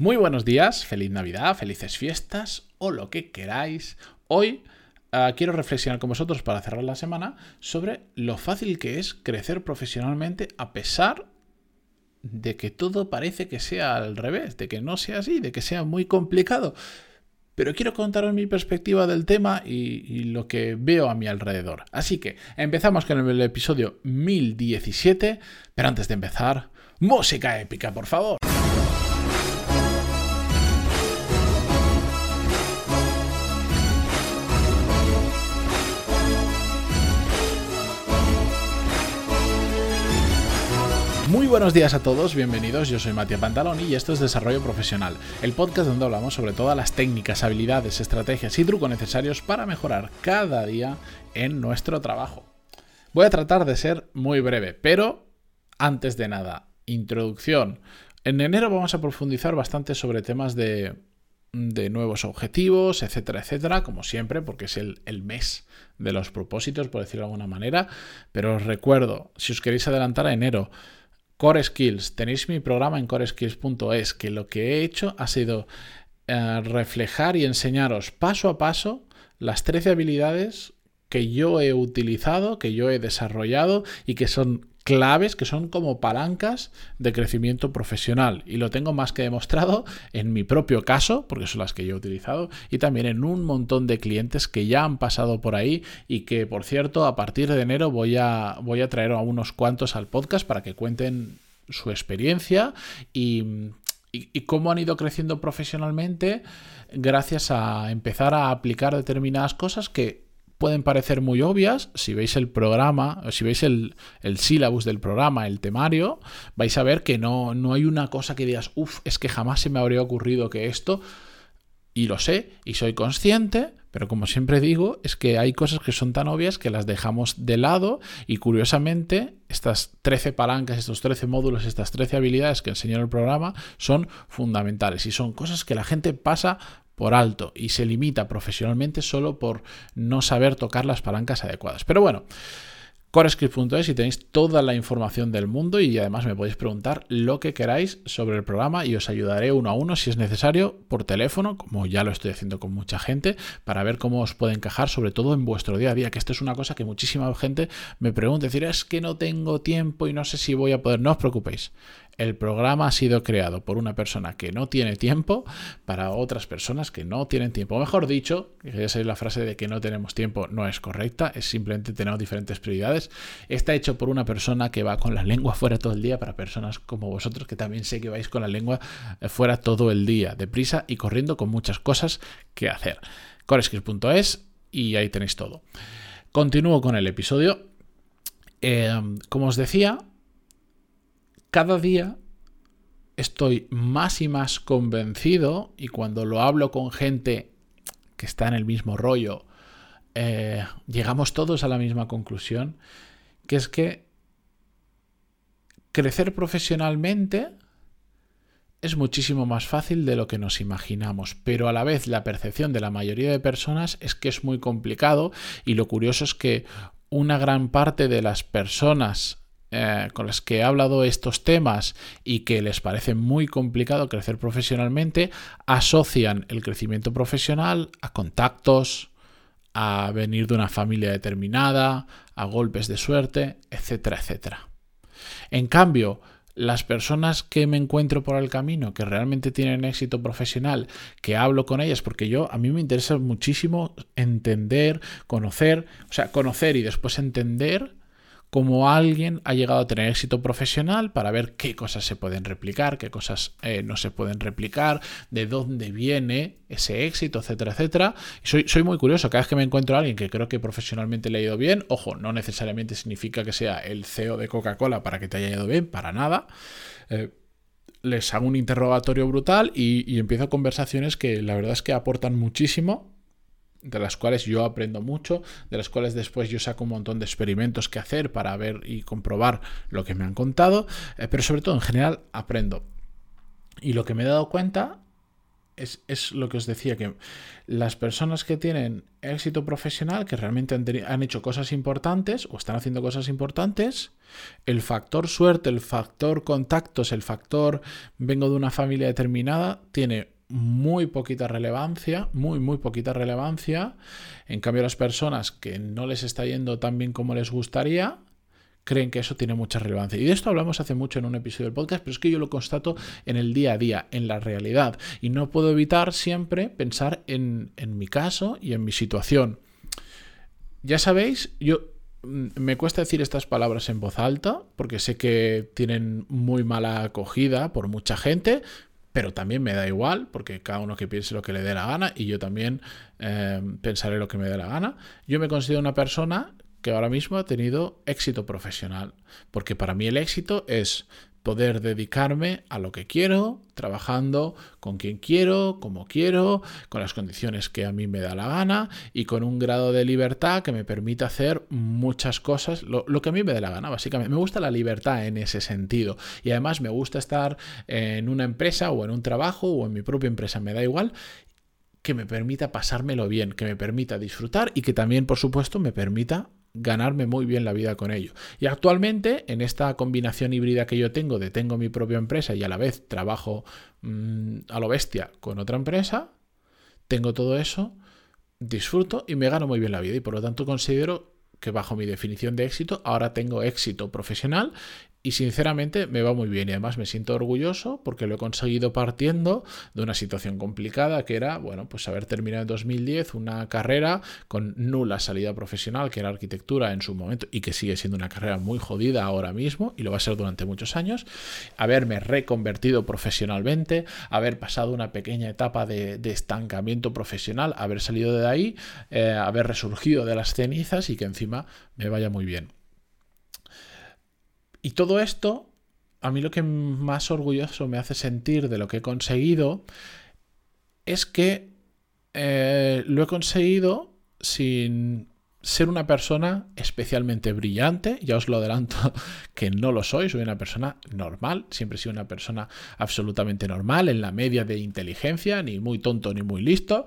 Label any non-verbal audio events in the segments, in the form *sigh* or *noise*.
Muy buenos días, feliz Navidad, felices fiestas o lo que queráis. Hoy uh, quiero reflexionar con vosotros para cerrar la semana sobre lo fácil que es crecer profesionalmente a pesar de que todo parece que sea al revés, de que no sea así, de que sea muy complicado. Pero quiero contaros mi perspectiva del tema y, y, lo que veo a mi alrededor. Así que empezamos con el episodio 1017, pero antes de empezar, música épica, por favor. Buenos días a todos, bienvenidos, yo soy Matías Pantaloni y esto es Desarrollo Profesional, el podcast donde hablamos sobre todas las técnicas, habilidades, estrategias y trucos necesarios para mejorar cada día en nuestro trabajo. Voy a tratar de ser muy breve, pero antes de nada, introducción. En enero vamos a profundizar bastante sobre temas de, de nuevos objetivos, etcétera, etcétera, como siempre, porque es el, el, mes de los propósitos, por decirlo de alguna manera. Pero os recuerdo, si os queréis adelantar a enero, Core Skills. Tenéis mi programa en coreskills.es, que lo que he hecho ha sido eh, reflejar y enseñaros paso a paso las 13 habilidades que yo he utilizado, que yo he desarrollado y que son claves que son como palancas de crecimiento profesional. Y lo tengo más que demostrado en mi propio caso, porque son las que yo he utilizado, y también en un montón de clientes que ya han pasado por ahí y que, por cierto, a partir de enero voy a, voy a traer a unos cuantos al podcast para que cuenten su experiencia y, y, y cómo han ido creciendo profesionalmente gracias a empezar a aplicar determinadas cosas que pueden parecer muy obvias. Si veis el programa, si veis el, el sílabus del programa, el temario, vais a ver que no, no hay una cosa que digas, uff, es que jamás se me habría ocurrido que esto, y lo sé, y soy consciente, pero como siempre digo, es que hay cosas que son tan obvias que las dejamos de lado y curiosamente estas 13 palancas, estos 13 módulos, estas 13 habilidades que enseña el programa son fundamentales y son cosas que la gente pasa por alto y se limita profesionalmente solo por no saber tocar las palancas adecuadas. Pero bueno, corescript.es y tenéis toda la información del mundo y además me podéis preguntar lo que queráis sobre el programa y os ayudaré uno a uno si es necesario por teléfono, como ya lo estoy haciendo con mucha gente, para ver cómo os puede encajar, sobre todo en vuestro día a día, que esto es una cosa que muchísima gente me pregunta, decir, es que no tengo tiempo y no sé si voy a poder, no os preocupéis el programa ha sido creado por una persona que no tiene tiempo para otras personas que no tienen tiempo. Mejor dicho, esa es la frase de que no tenemos tiempo no es correcta, es simplemente tenemos diferentes prioridades. Está hecho por una persona que va con la lengua fuera todo el día para personas como vosotros que también sé que vais con la lengua eh, fuera todo el día, deprisa y corriendo con muchas cosas que hacer. Coreskills.es y ahí tenéis todo. Continúo con el episodio. Eh, como os decía, cada día estoy más y más convencido y cuando lo hablo con gente que está en el mismo rollo, eh, llegamos todos a la misma conclusión, que es que crecer profesionalmente es muchísimo más fácil de lo que nos imaginamos, pero a la vez la percepción de la mayoría de personas es que es muy complicado y lo curioso es que una gran parte de las personas eh, con las que he hablado estos temas y que les parece muy complicado crecer profesionalmente, asocian el crecimiento profesional a contactos, a venir de una familia determinada, a golpes de suerte, etcétera, etcétera. En cambio, las personas que me encuentro por el camino, que realmente tienen éxito profesional, que hablo con ellas, porque yo a mí me interesa muchísimo entender, conocer, o sea, conocer y después entender cómo alguien ha llegado a tener éxito profesional para ver qué cosas se pueden replicar, qué cosas eh, no se pueden replicar, de dónde viene ese éxito, etcétera, etcétera. Y soy, muy curioso, cada vez que me encuentro a alguien que creo que profesionalmente le ha ido bien, ojo, no necesariamente significa que sea el CEO de Coca-Cola para que te haya ido bien, para nada. Eh, les hago un interrogatorio brutal y, y empiezo conversaciones que la verdad es que aportan muchísimo de las cuales yo aprendo mucho, de las cuales después yo saco un montón de experimentos que hacer para ver y comprobar lo que me han contado, eh, pero sobre todo en general aprendo. Y lo que me he dado cuenta es, lo que os decía, que las personas que tienen éxito profesional, que realmente han, hecho cosas importantes o están haciendo cosas importantes, el factor suerte, el factor contactos, el factor vengo de una familia determinada, tiene muy poquita relevancia, muy, muy poquita relevancia. En cambio, las personas que no les está yendo tan bien como les gustaría, creen que eso tiene mucha relevancia. Y de esto hablamos hace mucho en un episodio del podcast, pero es que yo lo constato en el día a día, en la realidad. Y no puedo evitar siempre pensar en, en mi caso y en mi situación. Ya sabéis, yo mm, me cuesta decir estas palabras en voz alta porque sé que tienen muy mala acogida por mucha gente, pero también me da igual porque cada uno que piense lo que le dé la gana y yo también eh, pensaré lo que me dé la gana. Yo me considero una persona que ahora mismo ha tenido éxito profesional. Porque para mí el éxito es poder dedicarme a lo que quiero, trabajando con quien quiero, como quiero, con las condiciones que a mí me da la gana y con un grado de libertad que me permita hacer muchas cosas, lo, lo, que a mí me dé la gana, básicamente. Me gusta la libertad en ese sentido y además me gusta estar en una empresa o en un trabajo o en mi propia empresa, me da igual que me permita pasármelo bien, que me permita disfrutar y que también, por supuesto, me permita ganarme muy bien la vida con ello. Y actualmente, en esta combinación híbrida que yo tengo de tengo mi propia empresa y a la vez trabajo mm, a lo bestia con otra empresa, tengo todo eso, disfruto y me gano muy bien la vida. Y por lo tanto considero que bajo mi definición de éxito, ahora tengo éxito profesional y sinceramente me va muy bien. Y además me siento orgulloso porque lo he conseguido partiendo de una situación complicada que era, bueno, pues haber terminado en 2010 una carrera con nula salida profesional que era arquitectura en su momento y que sigue siendo una carrera muy jodida ahora mismo y lo va a ser durante muchos años, haberme reconvertido profesionalmente, haber pasado una pequeña etapa de, estancamiento profesional, haber salido de ahí, eh, haber resurgido de las cenizas y que encima me vaya muy bien. Y todo esto, a mí lo que más orgulloso me hace sentir de lo que he conseguido es que eh, lo he conseguido sin ser una persona especialmente brillante, ya os lo adelanto *laughs* que no lo soy, soy una persona normal, siempre he sido una persona absolutamente normal, en la media de inteligencia, ni muy tonto ni muy listo.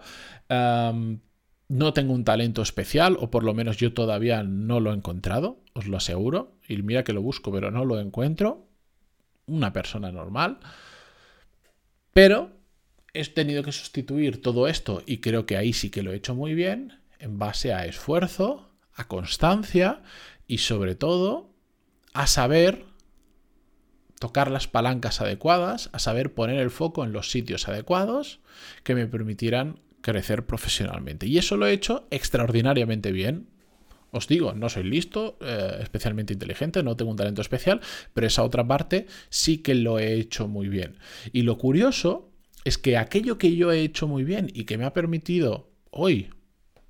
No tengo un talento especial, o por lo menos yo todavía no lo he encontrado os lo aseguro. Y mira que lo busco, pero no lo encuentro. Una persona normal. Pero he tenido que sustituir todo esto y creo que ahí sí que lo he hecho muy bien en base a esfuerzo, a constancia y sobre todo a saber tocar las palancas adecuadas, a saber poner el foco en los sitios adecuados que me permitieran crecer profesionalmente. Y eso lo he hecho extraordinariamente bien. Os digo, no soy listo, eh, especialmente inteligente, no tengo un talento especial, pero esa otra parte sí que lo he hecho muy bien. Y lo curioso es que aquello que yo he hecho muy bien y que me ha permitido hoy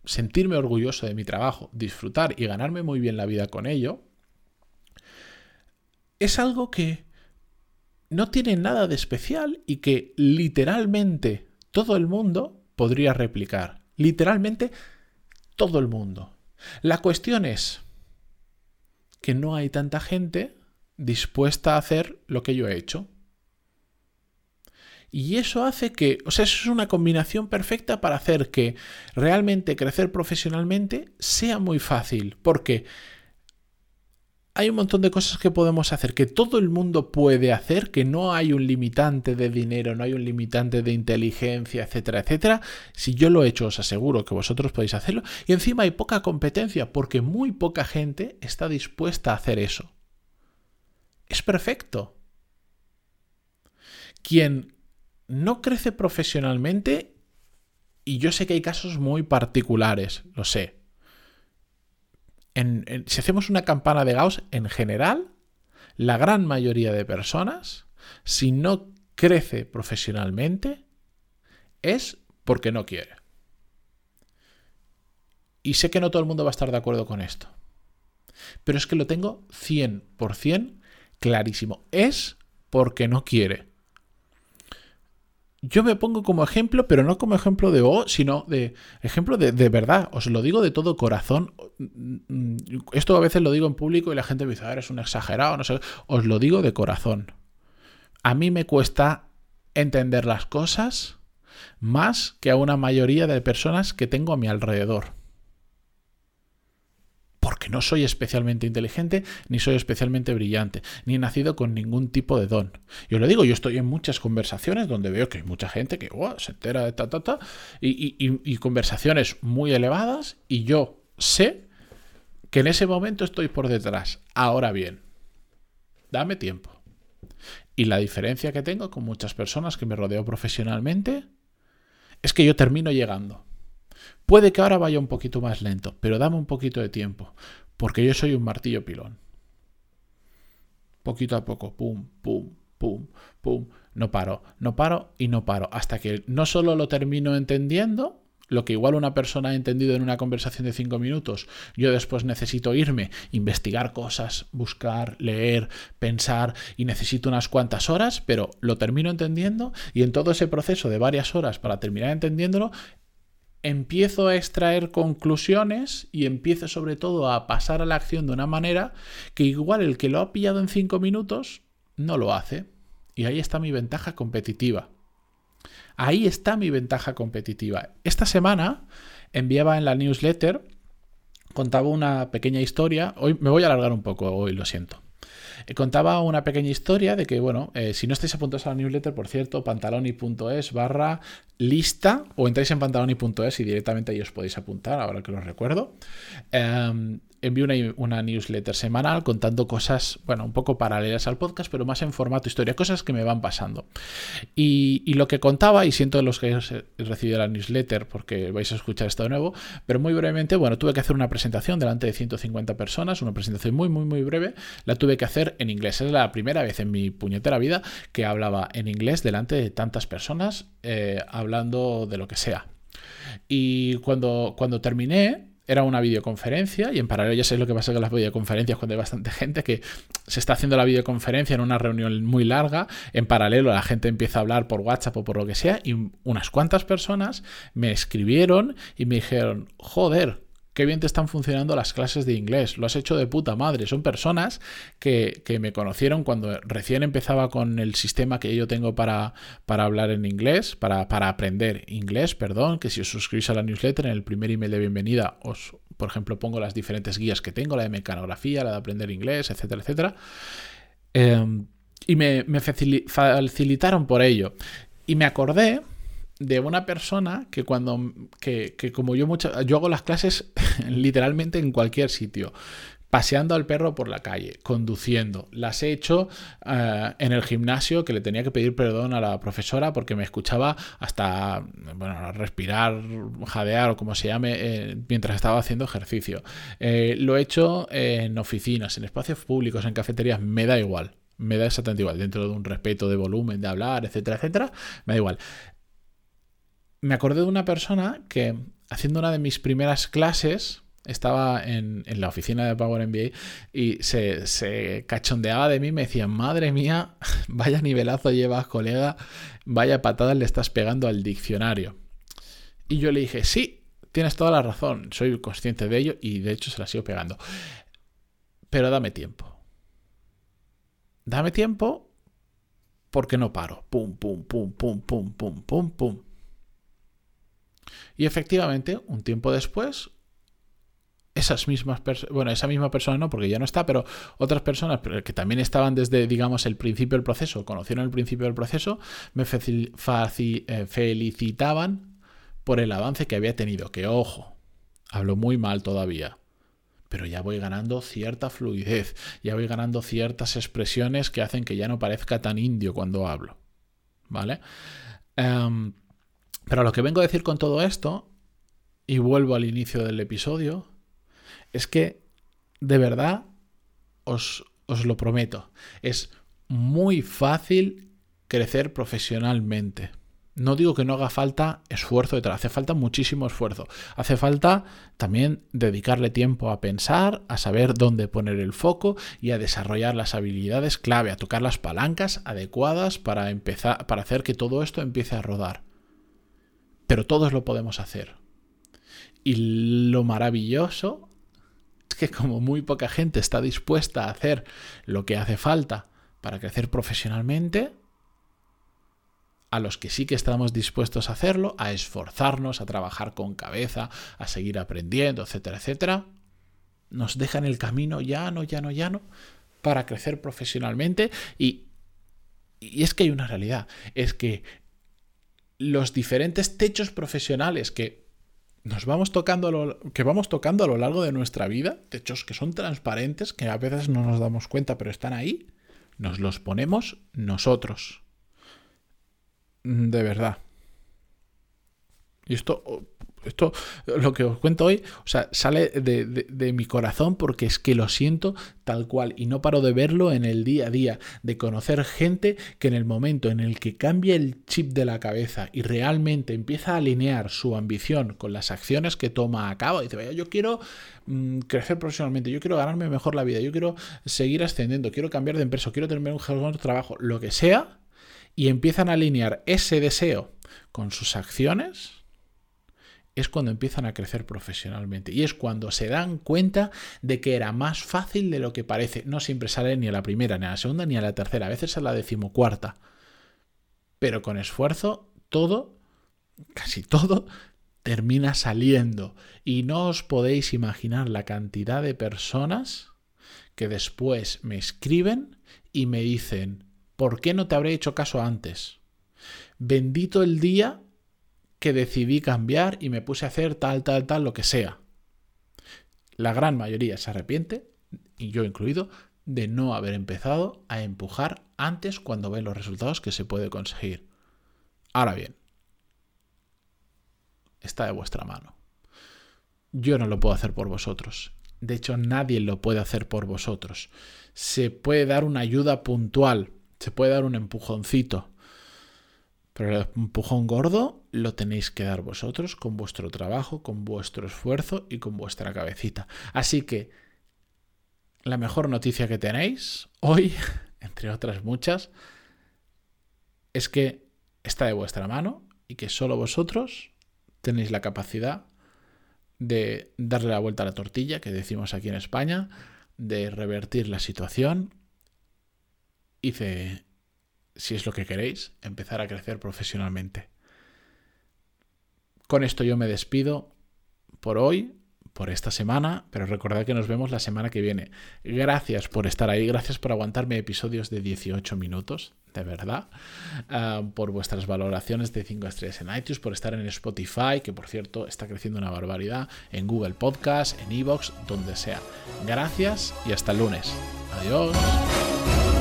sentirme orgulloso de mi trabajo, disfrutar y ganarme muy bien la vida con ello, es algo que no tiene nada de especial y que literalmente todo el mundo podría replicar. Literalmente todo el mundo. La cuestión es que no hay tanta gente dispuesta a hacer lo que yo he hecho. Y eso hace que, o sea, eso es una combinación perfecta para hacer que realmente crecer profesionalmente sea muy fácil. Porque hay un montón de cosas que podemos hacer, que todo el mundo puede hacer, que no hay un limitante de dinero, no hay un limitante de inteligencia, etcétera, etcétera. Si yo lo he hecho, os aseguro que vosotros podéis hacerlo. Y encima hay poca competencia, porque muy poca gente está dispuesta a hacer eso. Es perfecto. Quien no crece profesionalmente, y yo sé que hay casos muy particulares, lo sé, si hacemos una campana de Gauss, en general, la gran mayoría de personas, si no crece profesionalmente, es porque no quiere. Y sé que no todo el mundo va a estar de acuerdo con esto. Pero es que lo tengo 100% clarísimo. Es porque no quiere yo me pongo como ejemplo, pero no como ejemplo de O, sino de ejemplo de, de, verdad. Os lo digo de todo corazón. Esto a veces lo digo en público y la gente me dice, eres un exagerado, no sé. Os lo digo de corazón. A mí me cuesta entender las cosas. más que a una mayoría de personas que tengo a mi alrededor. Porque no soy especialmente inteligente, ni soy especialmente brillante, ni he nacido con ningún tipo de don. Yo lo digo, yo estoy en muchas conversaciones donde veo que hay mucha gente que se entera de ta, ta, ta, y conversaciones muy elevadas, y yo sé que en ese momento estoy por detrás. Ahora bien, dame tiempo. Y la diferencia que tengo con muchas personas que me rodeo profesionalmente es que yo termino llegando. Puede que ahora vaya un poquito más lento, pero dame un poquito de tiempo, porque yo soy un martillo pilón. Poquito a poco, pum, pum, pum, pum, no paro, no paro y no paro, hasta que no solo lo termino entendiendo, lo que igual una persona ha entendido en una conversación de cinco minutos, yo después necesito irme, investigar cosas, buscar, leer, pensar y necesito unas cuantas horas, pero lo termino entendiendo y en todo ese proceso de varias horas para terminar entendiéndolo, empiezo a extraer conclusiones y empiezo sobre todo a pasar a la acción de una manera que igual el que lo ha pillado en cinco minutos no lo hace. Y ahí está mi ventaja competitiva. Ahí está mi ventaja competitiva. Esta semana enviaba en la newsletter, contaba una pequeña historia. Hoy me voy a alargar un poco, hoy lo siento. Eh, contaba una pequeña historia de que, bueno, eh, si no estáis apuntados a la newsletter, por cierto, pantaloni.es barra lista o entráis en pantaloni.es y directamente ahí os podéis apuntar, ahora que lo recuerdo. Em, envío una, newsletter semanal contando cosas, bueno, un poco paralelas al podcast, pero más en formato historia, cosas que me van pasando. Y, lo que contaba, y siento los que hayáis recibido la newsletter porque vais a escuchar esto de nuevo, pero muy brevemente, bueno, tuve que hacer una presentación delante de 150 personas, una presentación muy, muy, muy breve, la tuve que hacer en inglés. Es la primera vez en mi puñetera vida que hablaba en inglés delante de tantas personas, eh, hablando de lo que sea. Y cuando, cuando terminé, era una videoconferencia y en paralelo ya sé lo que pasa con las videoconferencias cuando hay bastante gente que se está haciendo la videoconferencia en una reunión muy larga, en paralelo la gente empieza a hablar por WhatsApp o por lo que sea y unas cuantas personas me escribieron y me dijeron, joder, qué bien te están funcionando las clases de inglés, lo has hecho de puta madre. Son personas que, me conocieron cuando recién empezaba con el sistema que yo tengo para, para hablar en inglés, para, para, aprender inglés, perdón, que si os suscribís a la newsletter, en el primer email de bienvenida os, por ejemplo, pongo las diferentes guías que tengo, la de mecanografía, la de aprender inglés, etcétera, etcétera. Em, y me, me facilitaron por ello. Y me acordé de una persona que cuando, que, como yo mucho, yo hago las clases *laughs* literalmente en cualquier sitio paseando al perro por la calle, conduciendo. Las he hecho eh, en el gimnasio que le tenía que pedir perdón a la profesora porque me escuchaba hasta bueno, respirar, jadear o como se llame eh, mientras estaba haciendo ejercicio. Eh, lo he hecho en oficinas, en espacios públicos, en cafeterías, me da igual. Me da exactamente igual, dentro de un respeto de volumen, de hablar, etcétera, etcétera, me da igual me acordé de una persona que haciendo una de mis primeras clases, estaba en, la oficina de Power MBA y se, cachondeaba de mí, me decía, madre mía, *laughs* vaya nivelazo llevas, colega, vaya patada le estás pegando al diccionario. Y yo le dije, sí, tienes toda la razón, soy consciente de ello y de hecho se la sigo pegando. Pero dame tiempo. Dame tiempo porque no paro. Pum, pum, pum, pum, pum, pum, pum, pum. Y efectivamente, un tiempo después, esas mismas personas, bueno, esa misma persona no, porque ya no está, pero otras personas que también estaban desde, digamos, el principio del proceso, conocieron el principio del proceso, me eh, felicitaban por el avance que había tenido. Que ojo, hablo muy mal todavía, pero ya voy ganando cierta fluidez, ya voy ganando ciertas expresiones que hacen que ya no parezca tan indio cuando hablo. ¿Vale? Em, pero lo que vengo a decir con todo esto, y vuelvo al inicio del episodio, es que de verdad os, os lo prometo, es muy fácil crecer profesionalmente. No digo que no haga falta esfuerzo detrás, hace falta muchísimo esfuerzo. Hace falta también dedicarle tiempo a pensar, a saber dónde poner el foco y a desarrollar las habilidades clave, a tocar las palancas adecuadas para empezar para hacer que todo esto empiece a rodar pero todos lo podemos hacer. Y lo maravilloso es que como muy poca gente está dispuesta a hacer lo que hace falta para crecer profesionalmente, a los que sí que estamos dispuestos a hacerlo, a esforzarnos, a trabajar con cabeza, a seguir aprendiendo, etcétera, etcétera, nos dejan el camino llano, llano, llano para crecer profesionalmente y, y es que hay una realidad, es que los diferentes techos profesionales que nos vamos tocando lo, que vamos tocando a lo largo de nuestra vida, techos que son transparentes, que a veces no nos damos cuenta, pero están ahí, nos los ponemos nosotros. De verdad. Y esto, esto, lo que os cuento hoy, o sea, sale de, mi corazón porque es que lo siento tal cual y no paro de verlo en el día a día, de conocer gente que en el momento en el que cambia el chip de la cabeza y realmente empieza a alinear su ambición con las acciones que toma a cabo, dice, vaya, yo quiero mm, crecer profesionalmente, yo quiero ganarme mejor la vida, yo quiero seguir ascendiendo, quiero cambiar de empresa, quiero tener un mejor trabajo, lo que sea, y empiezan a alinear ese deseo con sus acciones, es cuando empiezan a crecer profesionalmente. Y es cuando se dan cuenta de que era más fácil de lo que parece. No siempre sale ni a la primera, ni a la segunda, ni a la tercera. A veces a la decimocuarta. Pero con esfuerzo, todo, casi todo, termina saliendo. Y no os podéis imaginar la cantidad de personas que después me escriben y me dicen, ¿Por qué no te habré hecho caso antes? Bendito el día que decidí cambiar y me puse a hacer tal, tal, tal, lo que sea. La gran mayoría se arrepiente, y yo incluido, de no haber empezado a empujar antes cuando ve los resultados que se puede conseguir. Ahora bien, está de vuestra mano. Yo no lo puedo hacer por vosotros. De hecho, nadie lo puede hacer por vosotros. Se puede dar una ayuda puntual, se puede dar un empujoncito. Pero el empujón gordo lo tenéis que dar vosotros con vuestro trabajo, con vuestro esfuerzo y con vuestra cabecita. Así que la mejor noticia que tenéis hoy, *laughs* entre otras muchas, es que está de vuestra mano y que solo vosotros tenéis la capacidad de darle la vuelta a la tortilla, que decimos aquí en España, de revertir la situación y si es lo que queréis, empezar a crecer profesionalmente. Con esto yo me despido por hoy, por esta semana, pero recordad que nos vemos la semana que viene. Gracias por estar ahí, gracias por aguantarme episodios de 18 minutos, de verdad, ah, por vuestras valoraciones de 5 estrellas en iTunes, por estar en Spotify, que por cierto está creciendo una barbaridad, en Google Podcast, en Evox, donde sea. Gracias y hasta el lunes. Adiós.